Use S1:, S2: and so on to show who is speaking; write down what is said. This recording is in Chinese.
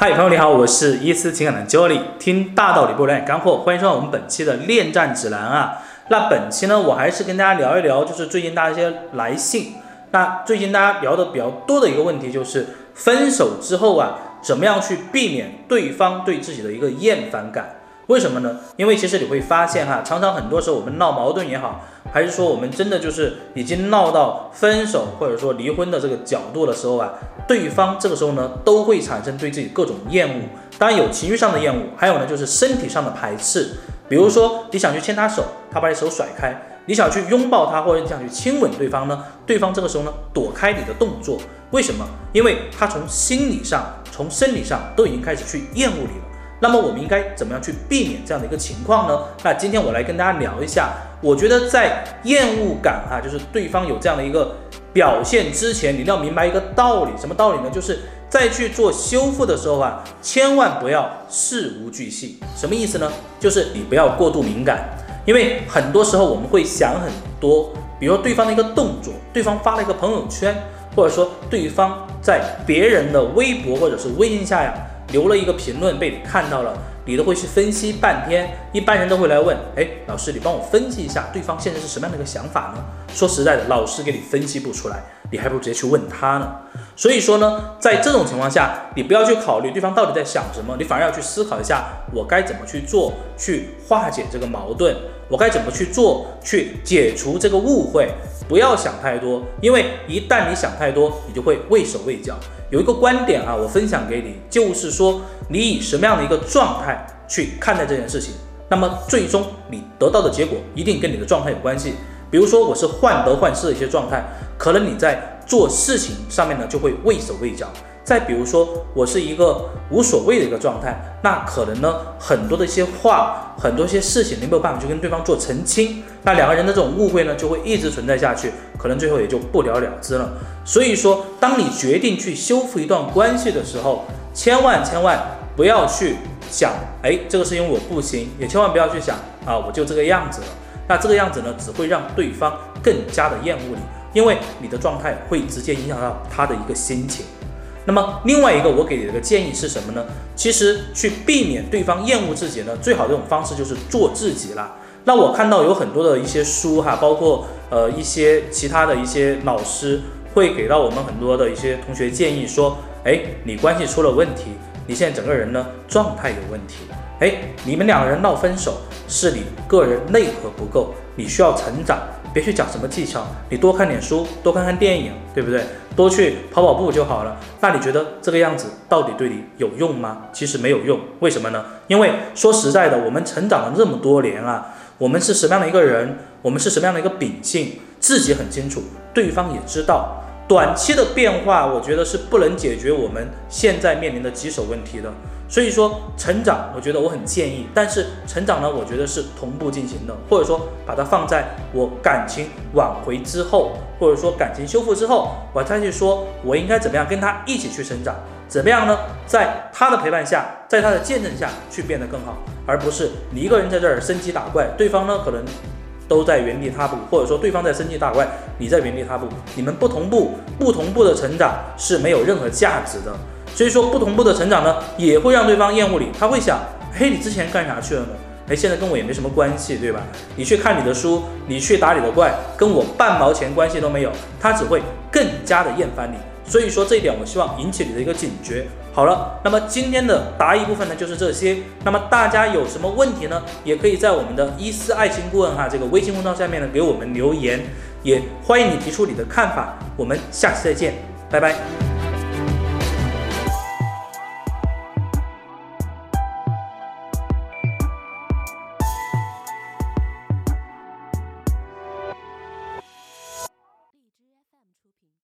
S1: 嗨，朋友你好，我是伊思情感的 Jolly，听大道理不聊干货，欢迎收看我们本期的恋战指南啊。那本期呢，我还是跟大家聊一聊，就是最近大家一些来信。那最近大家聊的比较多的一个问题就是，分手之后啊，怎么样去避免对方对自己的一个厌烦感？为什么呢？因为其实你会发现哈，常常很多时候我们闹矛盾也好，还是说我们真的就是已经闹到分手或者说离婚的这个角度的时候啊，对方这个时候呢都会产生对自己各种厌恶，当然有情绪上的厌恶，还有呢就是身体上的排斥。比如说你想去牵他手，他把你手甩开；你想去拥抱他或者你想去亲吻对方呢，对方这个时候呢躲开你的动作。为什么？因为他从心理上、从生理上都已经开始去厌恶你了。那么我们应该怎么样去避免这样的一个情况呢？那今天我来跟大家聊一下，我觉得在厌恶感哈，就是对方有这样的一个表现之前，你要明白一个道理，什么道理呢？就是在去做修复的时候啊，千万不要事无巨细。什么意思呢？就是你不要过度敏感，因为很多时候我们会想很多，比如说对方的一个动作，对方发了一个朋友圈，或者说对方在别人的微博或者是微信下呀。留了一个评论被你看到了，你都会去分析半天。一般人都会来问，哎，老师，你帮我分析一下对方现在是什么样的一个想法呢？说实在的，老师给你分析不出来，你还不如直接去问他呢。所以说呢，在这种情况下，你不要去考虑对方到底在想什么，你反而要去思考一下，我该怎么去做，去化解这个矛盾，我该怎么去做，去解除这个误会。不要想太多，因为一旦你想太多，你就会畏手畏脚。有一个观点啊，我分享给你，就是说你以什么样的一个状态去看待这件事情，那么最终你得到的结果一定跟你的状态有关系。比如说我是患得患失的一些状态，可能你在做事情上面呢就会畏手畏脚。再比如说，我是一个无所谓的一个状态，那可能呢，很多的一些话，很多一些事情，你没有办法去跟对方做澄清，那两个人的这种误会呢，就会一直存在下去，可能最后也就不了了之了。所以说，当你决定去修复一段关系的时候，千万千万不要去想，哎，这个事情我不行，也千万不要去想啊，我就这个样子了。那这个样子呢，只会让对方更加的厌恶你，因为你的状态会直接影响到他的一个心情。那么另外一个我给你的一个建议是什么呢？其实去避免对方厌恶自己呢，最好的一种方式就是做自己了。那我看到有很多的一些书哈，包括呃一些其他的一些老师会给到我们很多的一些同学建议说，哎，你关系出了问题，你现在整个人呢状态有问题，哎，你们两个人闹分手是你个人内核不够，你需要成长。别去讲什么技巧，你多看点书，多看看电影，对不对？多去跑跑步就好了。那你觉得这个样子到底对你有用吗？其实没有用，为什么呢？因为说实在的，我们成长了这么多年啊，我们是什么样的一个人，我们是什么样的一个秉性，自己很清楚，对方也知道。短期的变化，我觉得是不能解决我们现在面临的棘手问题的。所以说，成长，我觉得我很建议。但是成长呢，我觉得是同步进行的，或者说把它放在我感情挽回之后，或者说感情修复之后，我再去说我应该怎么样跟他一起去成长，怎么样呢？在他的陪伴下，在他的见证下去变得更好，而不是你一个人在这儿升级打怪，对方呢可能。都在原地踏步，或者说对方在升级打怪，你在原地踏步，你们不同步，不同步的成长是没有任何价值的。所以说不同步的成长呢，也会让对方厌恶你，他会想，嘿，你之前干啥去了呢？哎，现在跟我也没什么关系，对吧？你去看你的书，你去打你的怪，跟我半毛钱关系都没有，他只会更加的厌烦你。所以说这一点，我希望引起你的一个警觉。好了，那么今天的答疑部分呢，就是这些。那么大家有什么问题呢？也可以在我们的伊思爱情顾问哈这个微信公众号下面呢给我们留言，也欢迎你提出你的看法。我们下期再见，拜拜。